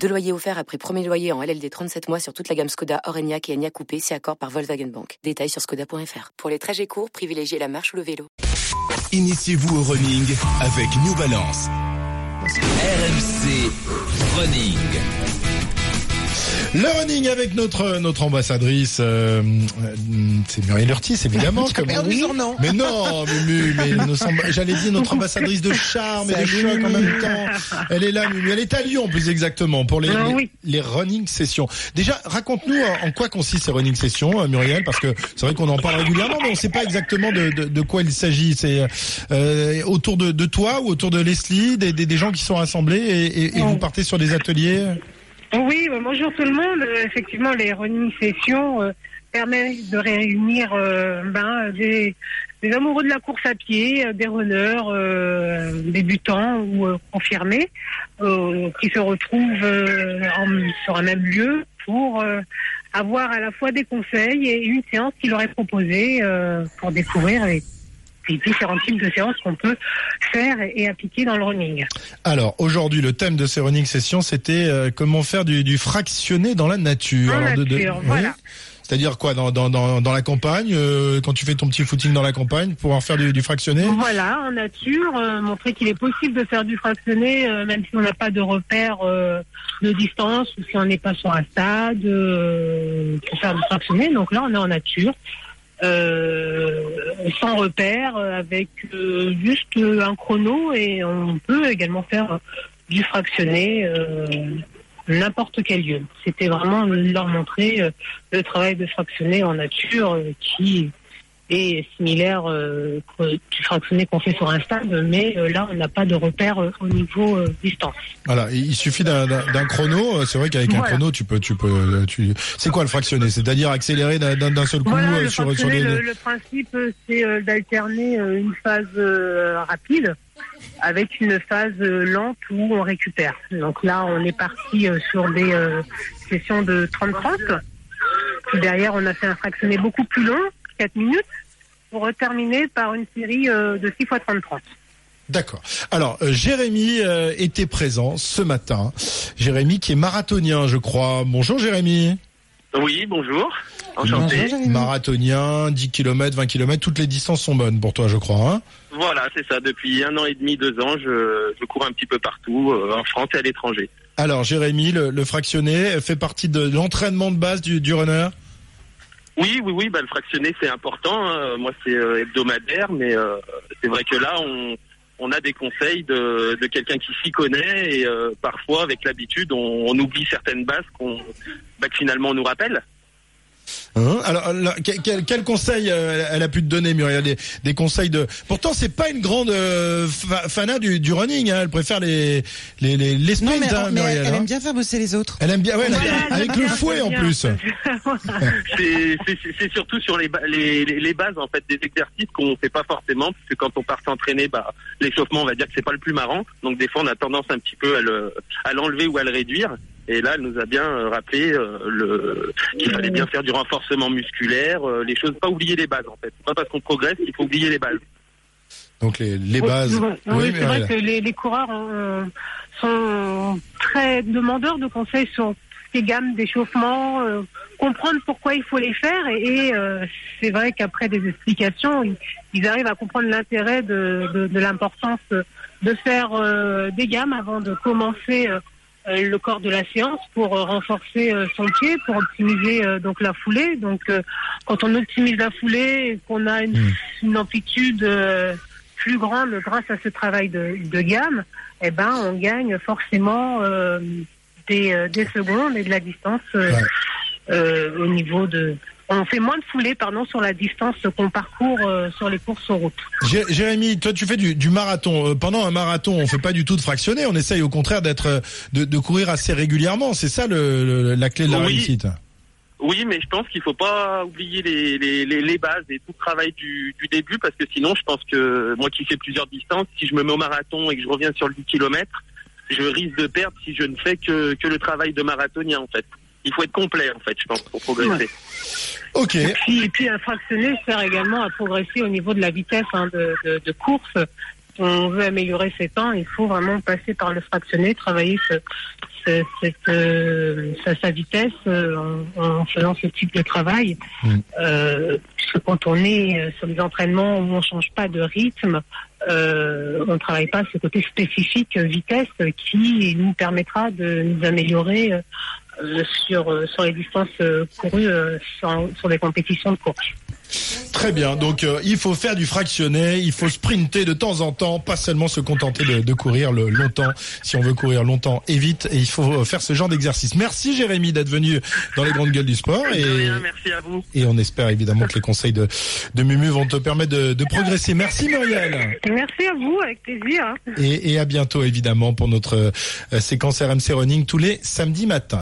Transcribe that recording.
Deux loyers offerts après premier loyer en LLD 37 mois sur toute la gamme Skoda, Orenia et Enya Coupé, si accord par Volkswagen Bank. Détails sur skoda.fr. Pour les trajets courts, privilégiez la marche ou le vélo. Initiez-vous au running avec New Balance. RMC Running. Le running avec notre notre ambassadrice, euh, c'est Muriel Urtis évidemment. comme non. Mais non, Mumu, mais j'allais dire notre ambassadrice de charme et de choc en même temps. Elle est là, Mumu. Elle est à Lyon plus exactement pour les Ah les, oui. les running sessions. Déjà, raconte-nous en en quoi consistent ces running sessions, euh, Muriel, parce que c'est vrai qu'on en parle régulièrement, mais on ne sait pas exactement de, de, de quoi il s'agit. C'est euh, autour de, de toi ou autour de Leslie, des, des, des gens qui sont rassemblés et, et- et vous partez sur des ateliers? Oui, bah, bonjour tout le monde. Euh, effectivement, les running sessions euh, permettent de réunir euh, ben, des, des amoureux de la course à pied, des runners débutants ou confirmés, qui se retrouvent en- sur un même lieu pour avoir à la fois des conseils et une séance qui leur est proposée pour découvrir les différents types de séances qu'on peut faire et, appliquer dans le running. Alors aujourd'hui, le thème de ces running sessions, c'était euh, comment faire du, du fractionné dans la nature. En Alors, de- de- nature, oui. voilà. C'est-à-dire quoi dans, dans, dans, dans la campagne, euh, quand tu fais ton petit footing dans la campagne, pouvoir faire du, du fractionné? Voilà, en nature, euh, montrer qu'il est possible de faire du fractionné, euh, même si on n'a pas de repère de distance ou si on n'est pas sur un stade, pour faire du fractionné. Donc là, on est en nature, euh, sans repère, euh, avec euh, juste euh, un chrono et on peut également faire du fractionné. n'importe quel lieu. C'était vraiment leur montrer le travail de fractionné en nature qui est similaire euh, que- du fractionné qu'on fait sur un stade, mais euh, là on n'a pas de repère euh, au niveau euh, distance. Voilà, il suffit d'un- chrono. C'est vrai qu'avec un chrono, tu peux, tu peux, tu. C'est quoi le fractionné C'est-à-dire accélérer d'un seul coup Voilà, le sur, les. le, le principe c'est d'alterner une phase rapide avec une phase lente où on récupère. Donc là on est parti sur des sessions de 30-30. Puis derrière on a fait un fractionné beaucoup plus long, 4 minutes, pour terminer par une série euh, de 6 fois 30-30. D'accord. Alors, euh, Jérémy euh, était présent ce matin. Jérémy qui est marathonien, je crois. Bonjour Jérémy. Oui, bonjour. Enchanté. Marathonien, 10 km, 20 km, toutes les distances sont bonnes pour toi, je crois. Hein Voilà, c'est ça. Depuis un an et demi, deux ans, je, je cours un petit peu partout, euh, en France et à l'étranger. Alors, Jérémy, le, le fractionné fait partie de l'entraînement de base du, du runner? Oui, oui, oui. Bah, le fractionné, c'est important. hein. Moi, c'est euh, hebdomadaire, mais euh, c'est vrai que là, on, on a des conseils de, quelqu'un qui s'y connaît et euh, parfois, avec l'habitude, on, oublie certaines bases qu'on, bah, finalement, on nous rappelle. Hein Alors, là, quel, quel, conseil euh, elle a pu te donner, Muriel des, des conseils de. Pourtant, c'est pas une grande euh, fa- fanat du, du running. Hein. Elle préfère les les les, les Non, sprints, mais, hein, mais Muriel. elle hein. aime bien faire bosser les autres. Elle aime bien, ouais, Voilà, avec le fouet en plus. c'est c'est- c'est- c'est surtout sur les, les, les bases en fait des exercices qu'on fait pas forcément parce que quand on part s'entraîner bah l'échauffement on va dire que c'est pas le plus marrant donc des fois on a tendance un petit peu à le à l'enlever ou à le réduire et là elle nous a bien euh, rappelé euh, le qu'il fallait bien faire du renforcement musculaire euh, les choses pas oublier les bases en fait pas parce qu'on progresse qu'il faut oublier les bases Donc les, bases. Oui, Oui, c'est vrai que les, les coureurs euh, sont très demandeurs de conseils sur ces gammes d'échauffement, euh, comprendre pourquoi il faut les faire. Et, et, euh, c'est vrai qu'après des explications, ils, ils arrivent à comprendre l'intérêt de, de, de l'importance de faire euh, des gammes avant de commencer le corps de la séance pour euh, renforcer euh, son pied, pour optimiser euh, donc la foulée. Donc euh, quand on optimise la foulée qu'on a une, Mm. une amplitude euh, plus grande grâce à ce travail de, de gamme, eh ben on gagne forcément euh, des, euh, des secondes et de la distance euh, Ouais. Euh, au niveau de. On fait moins de foulée pardon sur la distance qu'on parcourt euh, sur les courses sur route. Jé- Jérémy, toi tu fais du, du marathon. Euh, pendant un marathon, on fait pas du tout de fractionner. On essaye au contraire d'être, de, de courir assez régulièrement. C'est ça le, le- la clé de la Oui. réussite. Oui, mais je pense qu'il faut pas oublier les, les, les, les bases et tout le travail du, du début parce que sinon, je pense que moi qui fais plusieurs distances, si je me mets au marathon et que je reviens sur le 10 km, je risque de perdre si je ne fais que, que le travail de marathonien en fait. Il faut être complet en fait, je pense, pour progresser. Ok. Et puis, et puis un fractionné sert également à progresser au niveau de la vitesse hein, de, de, de course. On veut améliorer ses temps, il faut vraiment passer par le fractionné, travailler ce, ce- cette, euh, sa, sa vitesse euh, en, en faisant ce type de travail. Mm. Euh, quand on est euh, sur des entraînements où on change pas de rythme, on ne travaille pas ce côté spécifique vitesse qui nous permettra de nous améliorer sur, euh, sur les distances euh, courues euh, sur, sur des compétitions de course. Très bien. Donc euh, il faut faire du fractionné, il faut sprinter de temps en temps, pas seulement se contenter de, de courir le longtemps. Si on veut courir longtemps et vite, et il faut euh, faire ce genre d'exercice. Merci Jérémy d'être venu dans les grandes gueules du sport et, rien, merci à vous. et on espère évidemment que les conseils de, de Mumu vont te permettre de, de progresser. Merci Muriel Merci à vous, avec plaisir. et, et à bientôt évidemment pour notre euh, séquence RMC Running tous les samedis matins.